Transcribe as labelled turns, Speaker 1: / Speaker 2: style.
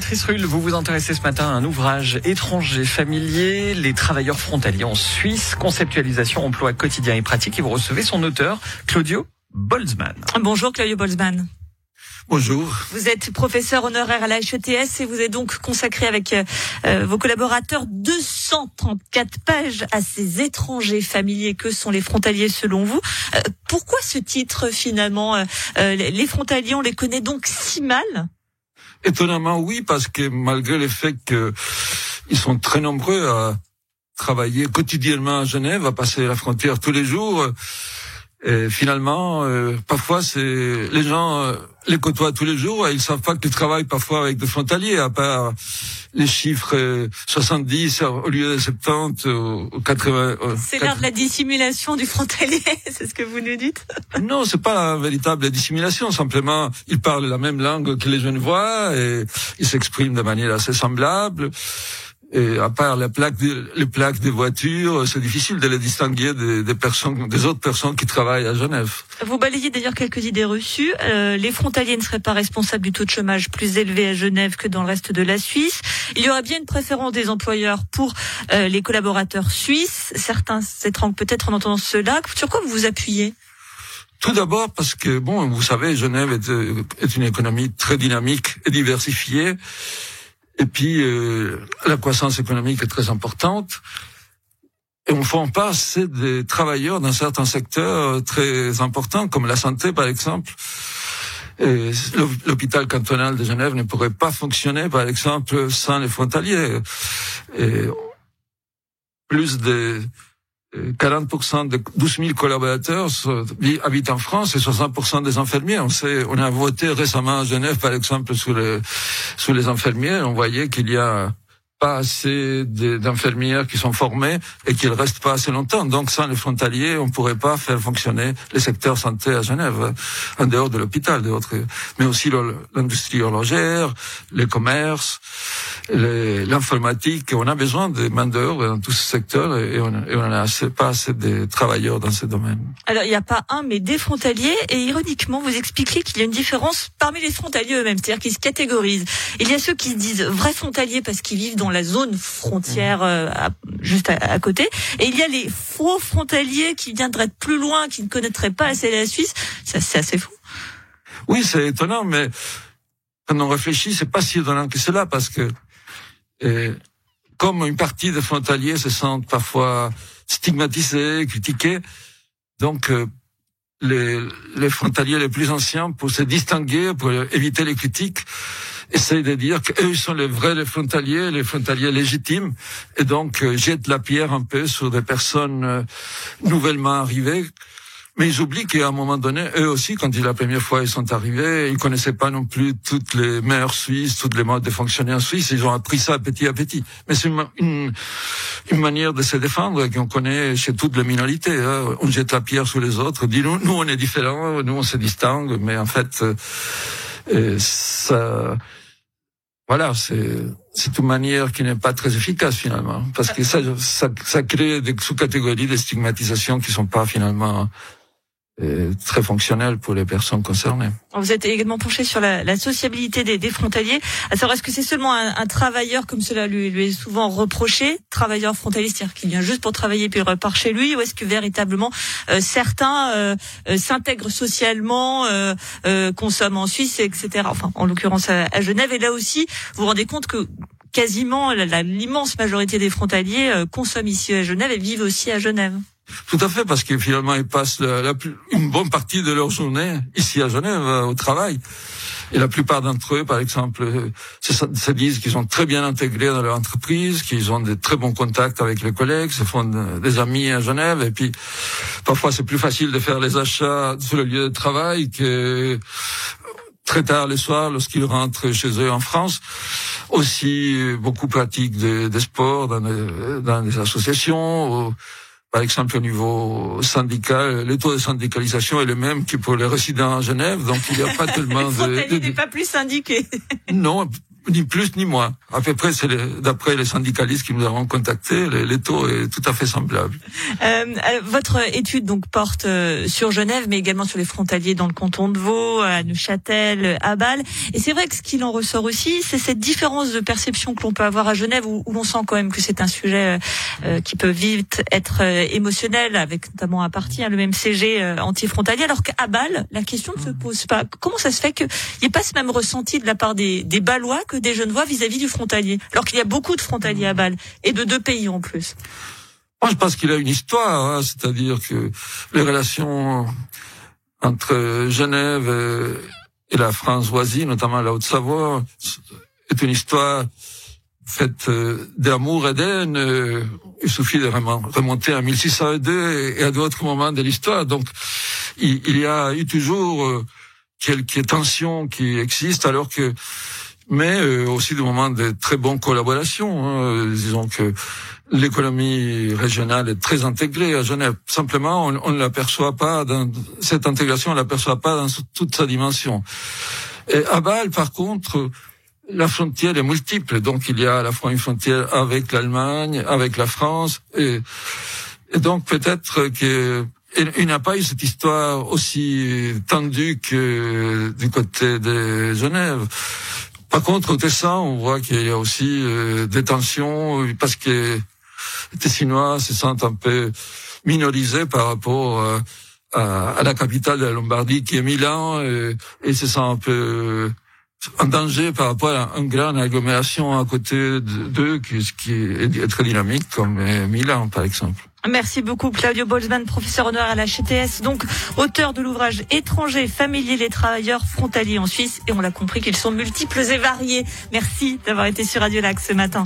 Speaker 1: Béatrice Rulle, vous vous intéressez ce matin à un ouvrage étranger familier, Les travailleurs frontaliers en Suisse, conceptualisation, emploi quotidien et pratique. Et vous recevez son auteur, Claudio Boltzmann.
Speaker 2: Bonjour Claudio Boltzmann.
Speaker 3: Bonjour.
Speaker 2: Vous êtes professeur honoraire à la HETS et vous êtes donc consacré avec euh, vos collaborateurs 234 pages à ces étrangers familiers que sont les frontaliers selon vous. Euh, pourquoi ce titre finalement euh, Les frontaliers, on les connaît donc si mal?
Speaker 3: Étonnamment, oui, parce que malgré le fait qu'ils sont très nombreux à travailler quotidiennement à Genève, à passer la frontière tous les jours, et finalement, euh, parfois, c'est les gens euh, les côtoient tous les jours et ils savent pas qu'ils travaillent parfois avec des frontaliers, à part les chiffres 70 euh, au lieu de 70 ou 80.
Speaker 2: c'est l'art de la dissimulation du frontalier, c'est ce que vous nous dites
Speaker 3: Non, c'est pas la véritable dissimulation. Simplement, ils parlent la même langue que les jeunes voient et ils s'expriment de manière assez semblable. Et à part les plaques, les plaques des voitures, c'est difficile de les distinguer des, des, personnes, des autres personnes qui travaillent à Genève.
Speaker 2: Vous balayez d'ailleurs quelques idées reçues. Euh, les frontaliers ne seraient pas responsables du taux de chômage plus élevé à Genève que dans le reste de la Suisse. Il y aurait bien une préférence des employeurs pour euh, les collaborateurs suisses. Certains s'étranglent peut-être en entendant cela. Sur quoi vous vous appuyez?
Speaker 3: Tout d'abord parce que, bon, vous savez, Genève est, est une économie très dynamique et diversifiée. Et puis, euh, la croissance économique est très importante. Et on forme pas assez de travailleurs dans certains secteurs très importants, comme la santé, par exemple. L'hôpital cantonal de Genève ne pourrait pas fonctionner, par exemple, sans les frontaliers. Et plus de 40% de 12 000 collaborateurs habitent en France et 60% des infirmiers. On sait, on a voté récemment à Genève, par exemple, sur les, sur les infirmiers. On voyait qu'il y a pas assez d'infirmières qui sont formées et qu'ils restent pas assez longtemps. Donc sans les frontaliers, on pourrait pas faire fonctionner les secteurs santé à Genève, en dehors de l'hôpital, mais aussi l'industrie horlogère, les commerces, l'informatique. On a besoin de main d'œuvre dans tous ces secteurs et on n'a pas assez de travailleurs dans ces domaines.
Speaker 2: Alors il n'y a pas un, mais des frontaliers. Et ironiquement, vous expliquez qu'il y a une différence parmi les frontaliers eux-mêmes, c'est-à-dire qu'ils se catégorisent. Il y a ceux qui se disent vrais frontaliers parce qu'ils vivent dans la zone frontière euh, juste à, côté. Et il y a les faux frontaliers qui viendraient de plus loin, qui ne connaîtraient pas assez la Suisse. C'est assez fou.
Speaker 3: Oui, c'est étonnant, mais quand on réfléchit, c'est pas si étonnant que cela, parce que euh, comme une partie des frontaliers se sentent parfois stigmatisés, critiqués, donc euh, les, les frontaliers les plus anciens, pour se distinguer, pour éviter les critiques, essayent de dire qu'eux sont les vrais les frontaliers, les frontaliers légitimes, et donc euh, jettent la pierre un peu sur des personnes euh, nouvellement arrivées. Mais ils oublient qu'à un moment donné, eux aussi, quand ils, la première fois ils sont arrivés, ils connaissaient pas non plus toutes les mœurs suisses, toutes les modes de fonctionner en Suisse. Ils ont appris ça petit à petit. Mais c'est une, une, manière de se défendre qu'on connaît chez toutes les minorités. Hein. On jette la pierre sur les autres, dit nous, nous on est différents, nous on se distingue, mais en fait, euh, ça voilà, c'est une manière qui n'est pas très efficace finalement, parce que ça, ça, ça crée des sous-catégories de stigmatisation qui sont pas finalement très fonctionnel pour les personnes concernées.
Speaker 2: Vous êtes également penché sur la, la sociabilité des, des, frontaliers. Savoir, est-ce que c'est seulement un, un, travailleur, comme cela lui, lui, est souvent reproché, travailleur frontalier, c'est-à-dire qu'il vient juste pour travailler puis repart chez lui, ou est-ce que véritablement euh, certains euh, euh, s'intègrent socialement, euh, consomment en Suisse, etc. Enfin, en l'occurrence à, à, Genève. Et là aussi, vous vous rendez compte que quasiment l'immense majorité des frontaliers consomment ici à Genève et vivent aussi à Genève.
Speaker 3: Tout à fait, parce que finalement, ils passent une bonne partie de leur journée ici à Genève, euh, au travail. Et la plupart d'entre eux, par exemple, euh, se, disent qu'ils sont très bien intégrés dans leur entreprise, qu'ils ont de très bons contacts avec les collègues, se font des amis à Genève. Et puis, parfois, c'est plus facile de faire les achats sur le lieu de travail que très tard le soir lorsqu'ils rentrent chez eux en France. Aussi, beaucoup pratiquent des, sports dans dans des associations par exemple, au niveau syndical, le taux de syndicalisation est le même que pour les résidents à Genève, donc il n'y a pas tellement
Speaker 2: de... n'est pas plus syndiqué.
Speaker 3: non, ni plus ni moins. À peu près, c'est d'après les syndicalistes qui nous avons contactés, les, taux est tout à fait semblable.
Speaker 2: Euh, votre étude donc porte euh, sur Genève, mais également sur les frontaliers dans le canton de Vaud, à Neuchâtel, à Bâle. Et c'est vrai que ce qu'il en ressort aussi, c'est cette différence de perception que l'on peut avoir à Genève, où, où l'on sent quand même que c'est un sujet euh, qui peut vite être émotionnel, avec notamment à partie hein, le même CG anti-frontalier, alors qu'à Bâle, la question ne se pose pas. Comment ça se fait qu'il n'y ait pas ce même ressenti de la part des, des Balois que des Genevois vis-à-vis du frontalier, alors qu'il y a beaucoup de frontaliers à Bâle et de deux pays en plus.
Speaker 3: Moi, je pense qu'il a une histoire, hein, c'est-à-dire que les relations entre Genève et la France voisine, notamment la Haute-Savoie, est une histoire faite euh, d'amour et d'haine. Euh, il suffit de remonter à 1602 et à d'autres moments de l'histoire. Donc, il y a eu toujours euh, quelques tensions qui existent, alors que mais euh, aussi des moments de très bonne collaboration. Hein. Disons que l'économie régionale est très intégrée à Genève. Simplement, on ne l'aperçoit pas dans cette intégration, on l'aperçoit pas dans toute sa dimension. Et à Bâle, par contre, la frontière est multiple. Donc, il y a à la fois une frontière avec l'Allemagne, avec la France, et, et donc peut-être que il n'a pas eu cette histoire aussi tendue que du côté de Genève. Par contre, au Tessin, on voit qu'il y a aussi euh, des tensions parce que les Tessinois se sentent un peu minorisés par rapport euh, à, la capitale de la Lombardie qui est Milan et, et se sentent un peu en danger par rapport à une grande agglomération à côté d'eux qui, est très dynamique comme euh, Milan par exemple.
Speaker 2: Merci beaucoup Claudio Bolzmann, professeur honneur à la HTS, donc auteur de l'ouvrage Étrangers, familiers, les travailleurs frontaliers en Suisse. Et on l'a compris qu'ils sont multiples et variés. Merci d'avoir été sur Radio Lac ce matin.